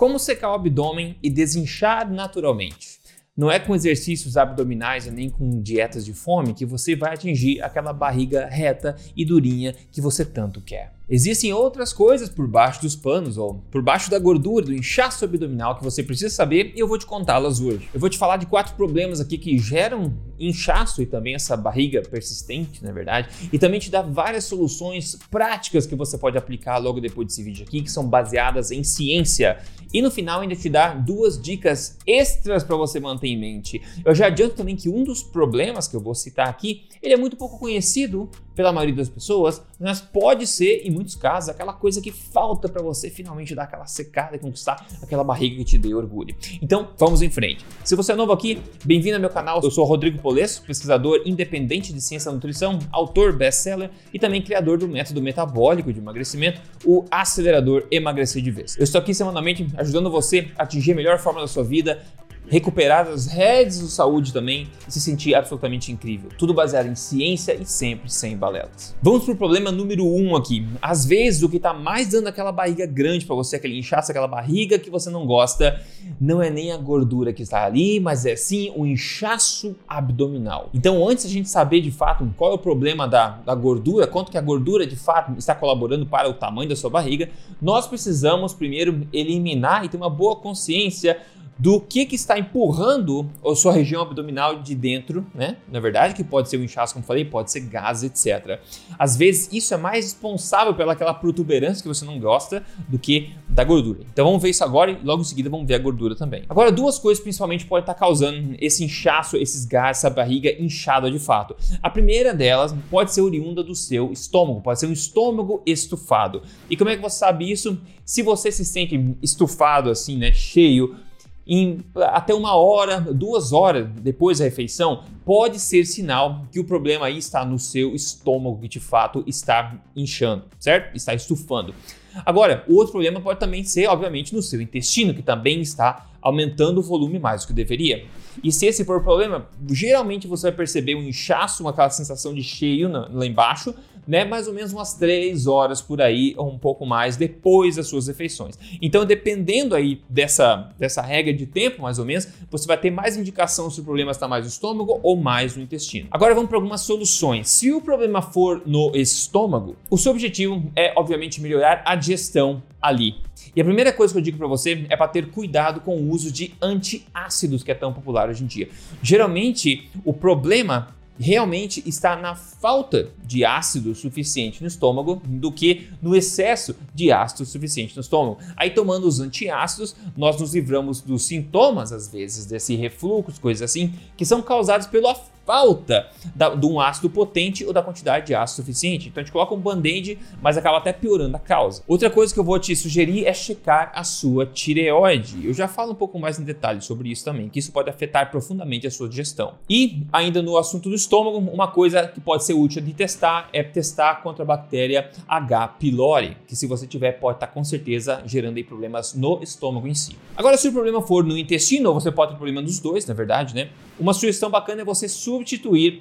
Como secar o abdômen e desinchar naturalmente? Não é com exercícios abdominais nem com dietas de fome que você vai atingir aquela barriga reta e durinha que você tanto quer. Existem outras coisas por baixo dos panos ou por baixo da gordura, do inchaço abdominal que você precisa saber e eu vou te contá-las hoje. Eu vou te falar de quatro problemas aqui que geram inchaço e também essa barriga persistente, na é verdade, e também te dar várias soluções práticas que você pode aplicar logo depois desse vídeo aqui, que são baseadas em ciência. E no final ainda te dar duas dicas extras para você manter em mente. Eu já adianto também que um dos problemas que eu vou citar aqui, ele é muito pouco conhecido pela maioria das pessoas, mas pode ser, em muitos casos, aquela coisa que falta para você finalmente dar aquela secada e conquistar aquela barriga que te dê orgulho. Então, vamos em frente. Se você é novo aqui, bem-vindo ao meu canal. Eu sou Rodrigo Polesso, pesquisador independente de ciência da nutrição, autor best-seller e também criador do método metabólico de emagrecimento, o acelerador emagrecer de vez. Eu estou aqui semanalmente ajudando você a atingir a melhor forma da sua vida, recuperar as redes de saúde também e se sentir absolutamente incrível. Tudo baseado em ciência e sempre sem balelas. Vamos pro problema número um aqui. Às vezes o que está mais dando aquela barriga grande para você, aquele inchaço, aquela barriga que você não gosta, não é nem a gordura que está ali, mas é sim o inchaço abdominal. Então antes a gente saber de fato qual é o problema da, da gordura, quanto que a gordura de fato está colaborando para o tamanho da sua barriga, nós precisamos primeiro eliminar e ter uma boa consciência do que, que está empurrando a sua região abdominal de dentro, né? Na verdade, que pode ser o inchaço, como falei, pode ser gás, etc. Às vezes, isso é mais responsável pelaquela protuberância que você não gosta do que da gordura. Então vamos ver isso agora e logo em seguida vamos ver a gordura também. Agora, duas coisas principalmente podem estar causando esse inchaço, esses gases, essa barriga inchada de fato. A primeira delas pode ser oriunda do seu estômago, pode ser um estômago estufado. E como é que você sabe isso? Se você se sente estufado assim, né, cheio, em até uma hora, duas horas depois da refeição, pode ser sinal que o problema aí está no seu estômago, que de fato está inchando, certo? Está estufando. Agora, o outro problema pode também ser, obviamente, no seu intestino, que também está aumentando o volume mais do que deveria. E se esse for o problema, geralmente você vai perceber um inchaço, uma aquela sensação de cheio lá embaixo, né, mais ou menos umas 3 horas por aí, ou um pouco mais, depois das suas refeições. Então, dependendo aí dessa, dessa regra de tempo, mais ou menos, você vai ter mais indicação se o problema está mais no estômago ou mais no intestino. Agora vamos para algumas soluções. Se o problema for no estômago, o seu objetivo é, obviamente, melhorar a digestão ali. E a primeira coisa que eu digo para você é para ter cuidado com o uso de antiácidos, que é tão popular hoje em dia. Geralmente, o problema realmente está na falta de ácido suficiente no estômago do que no excesso de ácido suficiente no estômago. Aí, tomando os antiácidos, nós nos livramos dos sintomas, às vezes, desse refluxo, coisas assim, que são causados pelo falta da, de um ácido potente ou da quantidade de ácido suficiente. Então a gente coloca um band-aid, mas acaba até piorando a causa. Outra coisa que eu vou te sugerir é checar a sua tireoide. Eu já falo um pouco mais em detalhes sobre isso também, que isso pode afetar profundamente a sua digestão. E ainda no assunto do estômago, uma coisa que pode ser útil de testar é testar contra a bactéria H. pylori, que se você tiver pode estar com certeza gerando problemas no estômago em si. Agora, se o problema for no intestino, você pode ter problema nos dois, na verdade, né? Uma sugestão bacana é você substituir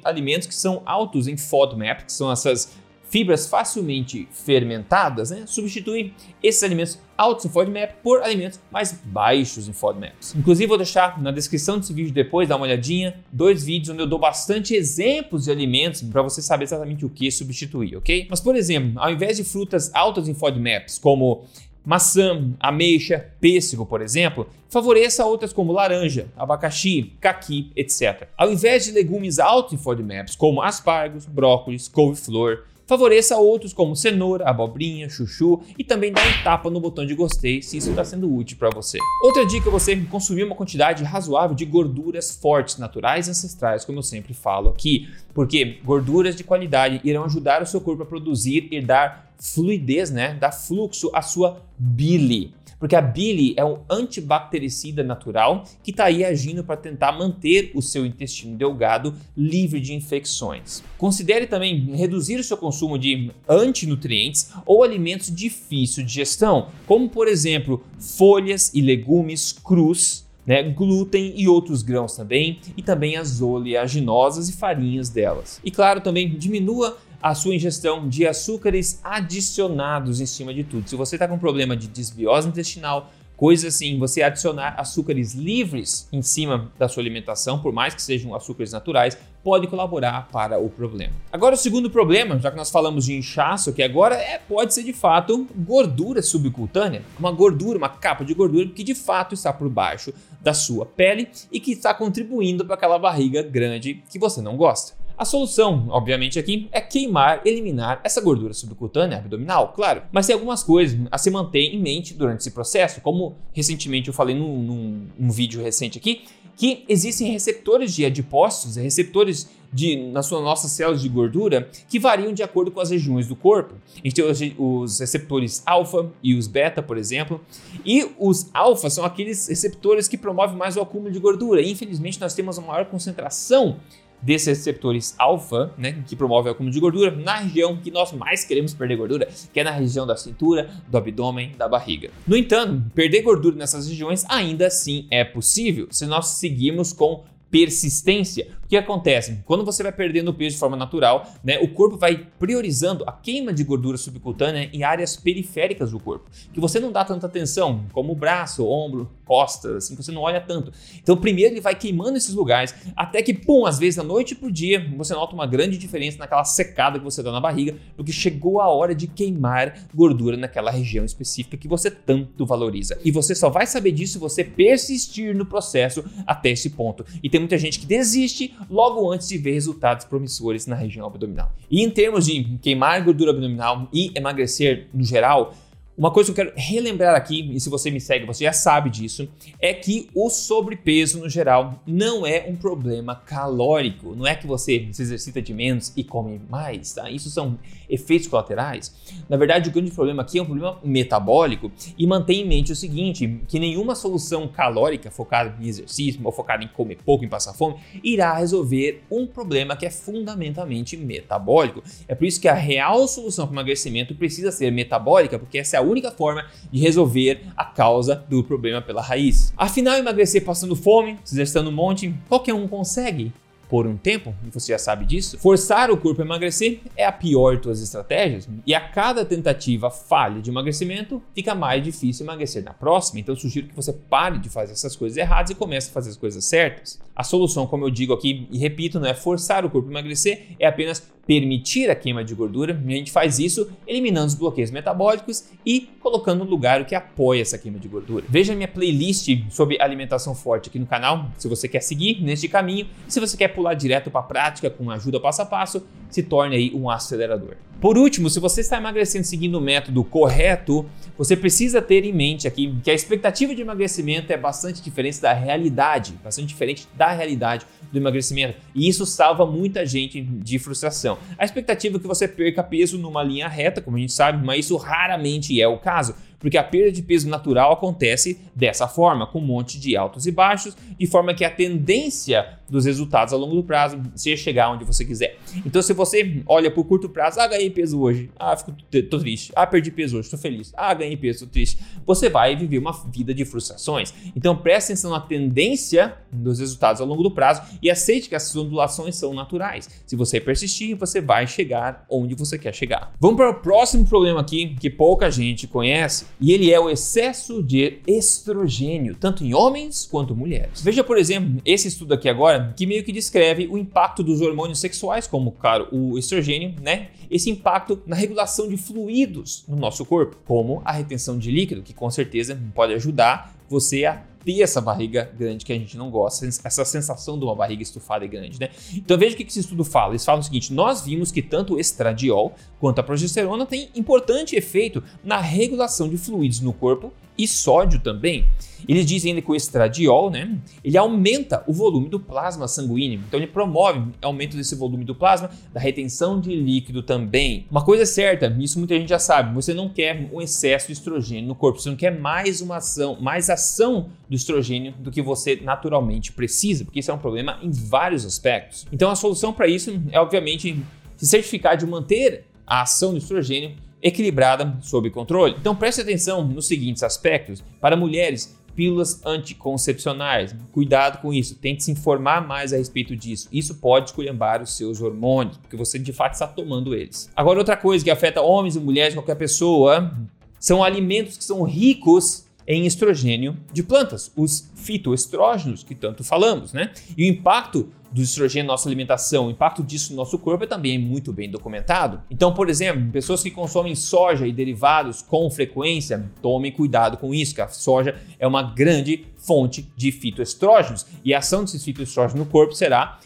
alimentos que são altos em FODMAP, que são essas fibras facilmente fermentadas, né? Substituir esses alimentos altos em FODMAP por alimentos mais baixos em FODMAPs. Inclusive, vou deixar na descrição desse vídeo depois, dá uma olhadinha, dois vídeos onde eu dou bastante exemplos de alimentos para você saber exatamente o que substituir, ok? Mas, por exemplo, ao invés de frutas altas em FODMAPs, como maçã, ameixa, pêssego, por exemplo, favoreça outras como laranja, abacaxi, caqui, etc. Ao invés de legumes altos em FODMAPs, como aspargos, brócolis, couve-flor, favoreça outros como cenoura, abobrinha, chuchu e também dá um tapa no botão de gostei se isso está sendo útil para você. Outra dica é você consumir uma quantidade razoável de gorduras fortes, naturais e ancestrais, como eu sempre falo aqui, porque gorduras de qualidade irão ajudar o seu corpo a produzir e dar fluidez, né? Dá fluxo à sua bile. Porque a bile é um antibactericida natural que está aí agindo para tentar manter o seu intestino delgado livre de infecções. Considere também reduzir o seu consumo de antinutrientes ou alimentos difíceis de digestão, como por exemplo folhas e legumes crus né, glúten e outros grãos também, e também as oleaginosas e farinhas delas. E claro, também diminua a sua ingestão de açúcares adicionados em cima de tudo. Se você está com problema de desbiose intestinal, Coisas assim, você adicionar açúcares livres em cima da sua alimentação, por mais que sejam açúcares naturais, pode colaborar para o problema. Agora, o segundo problema, já que nós falamos de inchaço, que agora é, pode ser de fato gordura subcutânea, uma gordura, uma capa de gordura que de fato está por baixo da sua pele e que está contribuindo para aquela barriga grande que você não gosta. A solução, obviamente, aqui é queimar, eliminar essa gordura subcutânea abdominal, claro. Mas tem algumas coisas a se manter em mente durante esse processo, como recentemente eu falei num, num, num vídeo recente aqui, que existem receptores de adipócitos, receptores de, nas suas nossas células de gordura que variam de acordo com as regiões do corpo. A gente tem os, os receptores alfa e os beta, por exemplo. E os alfa são aqueles receptores que promovem mais o acúmulo de gordura. E, infelizmente, nós temos uma maior concentração desses receptores alfa, né, que promove o acúmulo de gordura, na região que nós mais queremos perder gordura, que é na região da cintura, do abdômen, da barriga. No entanto, perder gordura nessas regiões ainda assim é possível se nós seguirmos com persistência. O que acontece? Quando você vai perdendo peso de forma natural, né, o corpo vai priorizando a queima de gordura subcutânea em áreas periféricas do corpo, que você não dá tanta atenção, como o braço, ombro, costas, assim, que você não olha tanto. Então, primeiro ele vai queimando esses lugares, até que, pum, às vezes, da noite pro dia, você nota uma grande diferença naquela secada que você dá na barriga, porque chegou a hora de queimar gordura naquela região específica que você tanto valoriza. E você só vai saber disso se você persistir no processo até esse ponto. E tem muita gente que desiste logo antes de ver resultados promissores na região abdominal. E em termos de queimar gordura abdominal e emagrecer no geral, uma coisa que eu quero relembrar aqui, e se você me segue, você já sabe disso, é que o sobrepeso no geral não é um problema calórico. Não é que você se exercita de menos e come mais, tá? Isso são efeitos colaterais. Na verdade, o grande problema aqui é um problema metabólico e mantém em mente o seguinte, que nenhuma solução calórica focada em exercício ou focada em comer pouco, em passar fome, irá resolver um problema que é fundamentalmente metabólico. É por isso que a real solução para o emagrecimento precisa ser metabólica, porque essa é a única forma de resolver a causa do problema pela raiz. Afinal, emagrecer passando fome, se exercitando um monte, qualquer um consegue por um tempo, você já sabe disso, forçar o corpo a emagrecer é a pior de suas estratégias, e a cada tentativa falha de emagrecimento, fica mais difícil emagrecer na próxima. Então, sugiro que você pare de fazer essas coisas erradas e comece a fazer as coisas certas. A solução, como eu digo aqui e repito, não é forçar o corpo a emagrecer, é apenas permitir a queima de gordura. A gente faz isso eliminando os bloqueios metabólicos e colocando no lugar o que apoia essa queima de gordura. Veja minha playlist sobre alimentação forte aqui no canal, se você quer seguir neste caminho. Se você quer pular direto para a prática com ajuda passo a passo, se torne aí um acelerador. Por último, se você está emagrecendo seguindo o método correto, você precisa ter em mente aqui que a expectativa de emagrecimento é bastante diferente da realidade, bastante diferente da realidade do emagrecimento. E isso salva muita gente de frustração. A expectativa é que você perca peso numa linha reta, como a gente sabe, mas isso raramente é o caso porque a perda de peso natural acontece dessa forma, com um monte de altos e baixos, de forma que a tendência dos resultados a longo do prazo seja chegar onde você quiser. Então, se você olha por curto prazo, ah, ganhei peso hoje, ah, fico tô triste, ah, perdi peso hoje, tô feliz, ah, ganhei peso, tô triste, você vai viver uma vida de frustrações. Então, preste atenção na tendência dos resultados ao longo do prazo e aceite que essas ondulações são naturais. Se você persistir, você vai chegar onde você quer chegar. Vamos para o próximo problema aqui que pouca gente conhece, e ele é o excesso de estrogênio, tanto em homens quanto mulheres. Veja, por exemplo, esse estudo aqui agora, que meio que descreve o impacto dos hormônios sexuais, como, claro, o estrogênio, né? Esse impacto na regulação de fluidos no nosso corpo, como a retenção de líquido, que com certeza pode ajudar você a ter essa barriga grande que a gente não gosta, essa sensação de uma barriga estufada e grande, né? Então veja o que esse estudo fala. Eles falam o seguinte: nós vimos que tanto o estradiol quanto a progesterona têm importante efeito na regulação de fluidos no corpo e sódio também. Eles dizem ainda que o estradiol, né, ele aumenta o volume do plasma sanguíneo. Então ele promove aumento desse volume do plasma, da retenção de líquido também. Uma coisa é certa, isso muita gente já sabe, você não quer um excesso de estrogênio no corpo, você não quer mais uma ação, mais ação do estrogênio do que você naturalmente precisa, porque isso é um problema em vários aspectos. Então a solução para isso é obviamente se certificar de manter a ação do estrogênio equilibrada sob controle. Então preste atenção nos seguintes aspectos. Para mulheres, pílulas anticoncepcionais. Cuidado com isso, tente se informar mais a respeito disso. Isso pode esculhambar os seus hormônios, porque você de fato está tomando eles. Agora, outra coisa que afeta homens e mulheres, qualquer pessoa, são alimentos que são ricos em estrogênio de plantas, os fitoestrógenos que tanto falamos, né? E o impacto do estrogênio na nossa alimentação, o impacto disso no nosso corpo é também muito bem documentado. Então, por exemplo, pessoas que consomem soja e derivados com frequência, tomem cuidado com isso, que a soja é uma grande fonte de fitoestrógenos e a ação desses fitoestrógenos no corpo será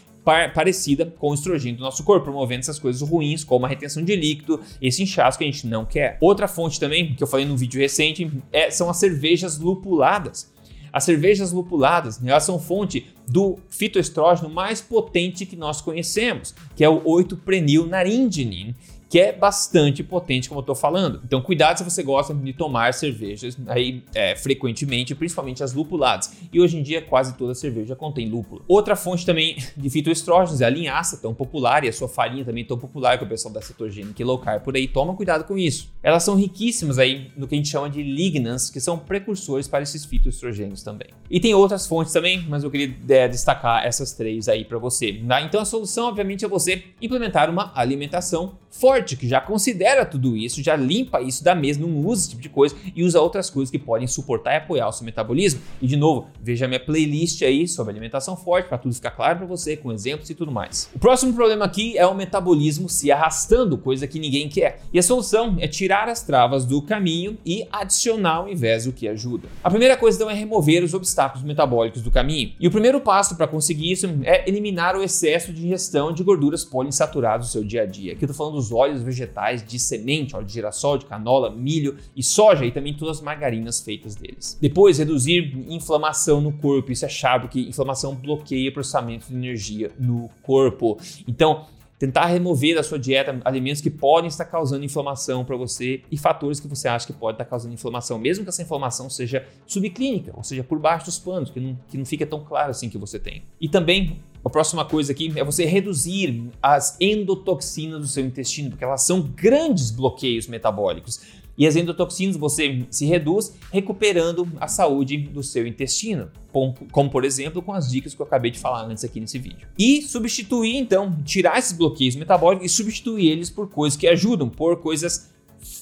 parecida com o estrogênio do nosso corpo, promovendo essas coisas ruins, como a retenção de líquido, esse inchaço que a gente não quer. Outra fonte também, que eu falei num vídeo recente, é, são as cervejas lupuladas. As cervejas lupuladas, né, elas são fonte do fitoestrógeno mais potente que nós conhecemos, que é o 8-prenilnaringenin, que é bastante potente, como eu estou falando. Então, cuidado se você gosta de tomar cervejas aí é, frequentemente, principalmente as lupuladas. E hoje em dia, quase toda cerveja contém lúpulo. Outra fonte também de fitoestrógenos é a linhaça, tão popular, e a sua farinha também tão popular, que o pessoal da cetogênica e low carb por aí. Toma cuidado com isso. Elas são riquíssimas aí no que a gente chama de lignans, que são precursores para esses fitoestrogênios também. E tem outras fontes também, mas eu queria é, destacar essas três aí para você. Tá? Então, a solução, obviamente, é você implementar uma alimentação forte, que já considera tudo isso, já limpa isso da mesa, não usa esse tipo de coisa e usa outras coisas que podem suportar e apoiar o seu metabolismo. E de novo, veja minha playlist aí sobre alimentação forte para tudo ficar claro para você, com exemplos e tudo mais. O próximo problema aqui é o metabolismo se arrastando, coisa que ninguém quer. E a solução é tirar as travas do caminho e adicionar ao invés do que ajuda. A primeira coisa então é remover os obstáculos metabólicos do caminho. E o primeiro passo para conseguir isso é eliminar o excesso de ingestão de gorduras poliinsaturadas do seu dia a dia. Aqui eu tô falando dos óleos vegetais de semente, óleo de girassol, de canola, milho e soja e também todas as margarinas feitas deles. Depois, reduzir inflamação no corpo. Isso é chave, porque inflamação bloqueia o processamento de energia no corpo. Então, tentar remover da sua dieta alimentos que podem estar causando inflamação para você e fatores que você acha que pode estar causando inflamação, mesmo que essa inflamação seja subclínica, ou seja, por baixo dos panos, que não, que não fica tão claro assim que você tem. E também a próxima coisa aqui é você reduzir as endotoxinas do seu intestino, porque elas são grandes bloqueios metabólicos. E as endotoxinas você se reduz recuperando a saúde do seu intestino, como, por exemplo com as dicas que eu acabei de falar antes aqui nesse vídeo. E substituir então, tirar esses bloqueios metabólicos e substituir eles por coisas que ajudam, por coisas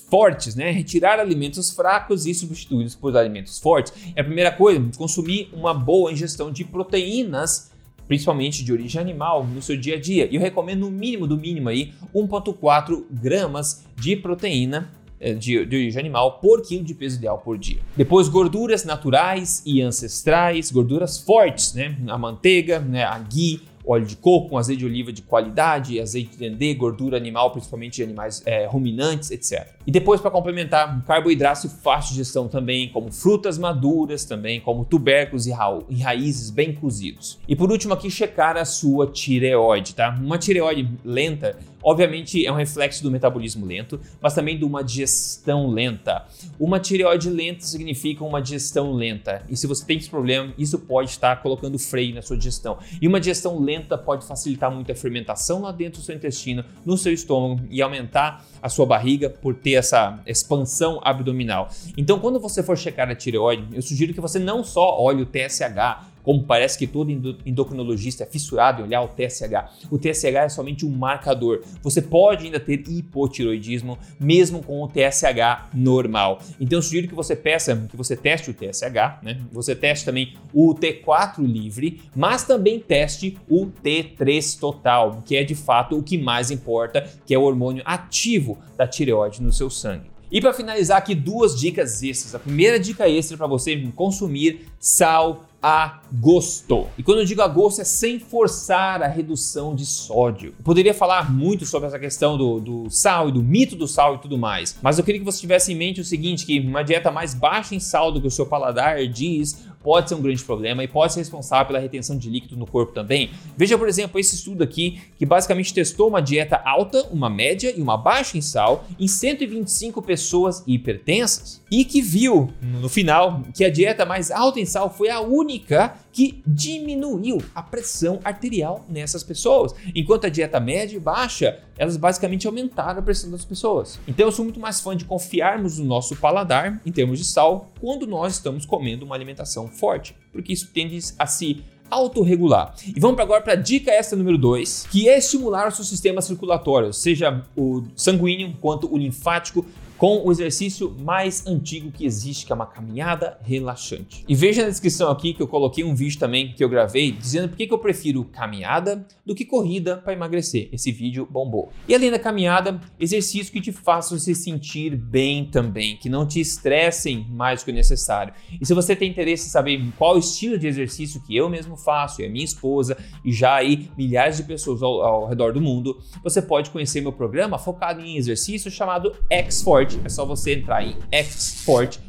fortes, né? Retirar alimentos fracos e substituí-los por alimentos fortes. É a primeira coisa, consumir uma boa ingestão de proteínas principalmente de origem animal, no seu dia a dia. E eu recomendo no mínimo do mínimo aí 1.4 gramas de proteína de, de origem animal por quilo de peso ideal por dia. Depois, gorduras naturais e ancestrais, gorduras fortes, né? A manteiga, né? a ghee, óleo de coco, azeite de oliva de qualidade, azeite de dendê, gordura animal, principalmente de animais é, ruminantes, etc. E depois, para complementar, carboidratos de fácil digestão também, como frutas maduras também, como tubérculos e, ra e raízes bem cozidos. E por último aqui, checar a sua tireoide, tá? Uma tireoide lenta Obviamente é um reflexo do metabolismo lento, mas também de uma digestão lenta. Uma tireoide lenta significa uma digestão lenta. E se você tem esse problema, isso pode estar colocando freio na sua digestão. E uma digestão lenta pode facilitar muito a fermentação lá dentro do seu intestino, no seu estômago e aumentar a sua barriga por ter essa expansão abdominal. Então, quando você for checar a tireoide, eu sugiro que você não só olhe o TSH, como parece que todo endocrinologista é fissurado em olhar o TSH. O TSH é somente um marcador. Você pode ainda ter hipotiroidismo mesmo com o TSH normal. Então eu sugiro que você peça, que você teste o TSH, né? Você teste também o T4 livre, mas também teste o T3 total, que é de fato o que mais importa, que é o hormônio ativo da tireoide no seu sangue. E para finalizar aqui duas dicas extras. A primeira dica extra para você consumir sal a gosto. E quando eu digo a gosto é sem forçar a redução de sódio. Eu poderia falar muito sobre essa questão do, do sal e do mito do sal e tudo mais, mas eu queria que você tivesse em mente o seguinte, que uma dieta mais baixa em sal do que o seu paladar diz pode ser um grande problema e pode ser responsável pela retenção de líquido no corpo também. Veja, por exemplo, esse estudo aqui que basicamente testou uma dieta alta, uma média e uma baixa em sal em 125 pessoas hipertensas e que viu no final que a dieta mais alta em sal foi a única que diminuiu a pressão arterial nessas pessoas, enquanto a dieta média e baixa, elas basicamente aumentaram a pressão das pessoas. Então eu sou muito mais fã de confiarmos no nosso paladar em termos de sal quando nós estamos comendo uma alimentação forte, porque isso tende a se autorregular. E vamos agora para a dica extra número 2, que é estimular o seu sistema circulatório, seja o sanguíneo quanto o linfático, com o exercício mais antigo que existe, que é uma caminhada relaxante. E veja na descrição aqui que eu coloquei um vídeo também que eu gravei dizendo por que eu prefiro caminhada do que corrida para emagrecer. Esse vídeo bombou. E além da caminhada, exercício que te façam se sentir bem também, que não te estressem mais do que o necessário. E se você tem interesse em saber qual estilo de exercício que eu mesmo faço e a minha esposa e já aí milhares de pessoas ao, ao redor do mundo, você pode conhecer meu programa focado em exercício chamado X-Forte é só você entrar em xforte.com.br.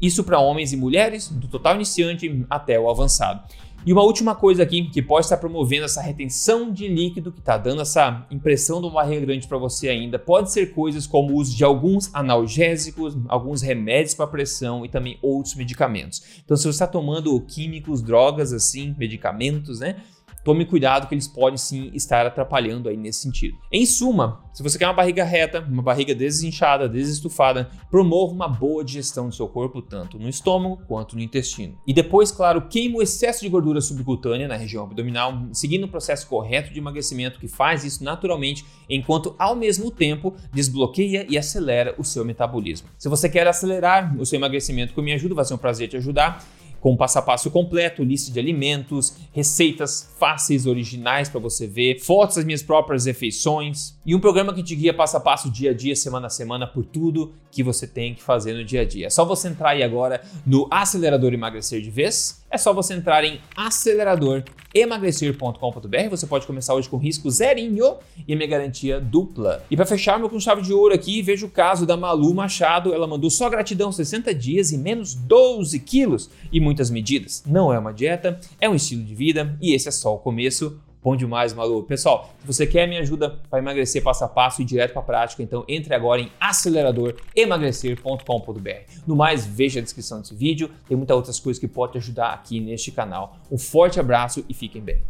Isso para homens e mulheres, do total iniciante até o avançado. E uma última coisa aqui que pode estar promovendo essa retenção de líquido, que está dando essa impressão de uma barriga grande para você ainda, pode ser coisas como o uso de alguns analgésicos, alguns remédios para pressão e também outros medicamentos. Então, se você está tomando químicos, drogas assim, medicamentos, né? Tome cuidado que eles podem sim estar atrapalhando aí nesse sentido. Em suma, se você quer uma barriga reta, uma barriga desinchada, desestufada, promova uma boa digestão do seu corpo, tanto no estômago quanto no intestino. E depois, claro, queima o excesso de gordura subcutânea na região abdominal, seguindo o processo correto de emagrecimento que faz isso naturalmente, enquanto ao mesmo tempo desbloqueia e acelera o seu metabolismo. Se você quer acelerar o seu emagrecimento com minha ajuda, vai ser um prazer te ajudar com passo a passo completo, lista de alimentos, receitas fáceis, originais para você ver, fotos das minhas próprias refeições e um programa que te guia passo a passo, dia a dia, semana a semana, por tudo que você tem que fazer no dia a dia. É só você entrar aí agora no Acelerador Emagrecer de Vez, é só você entrar em aceleradoremagrecer.com.br. Você pode começar hoje com risco zerinho e minha garantia dupla. E para fechar, meu com chave de ouro aqui, vejo o caso da Malu Machado. Ela mandou só gratidão 60 dias e menos 12 quilos e muitas medidas. Não é uma dieta, é um estilo de vida e esse é só o começo. Bom demais, Malu. Pessoal, se você quer minha ajuda para emagrecer passo a passo e direto para a prática, então entre agora em aceleradoremagrecer.com.br. No mais, veja a descrição desse vídeo, tem muitas outras coisas que podem te ajudar aqui neste canal. Um forte abraço e fiquem bem.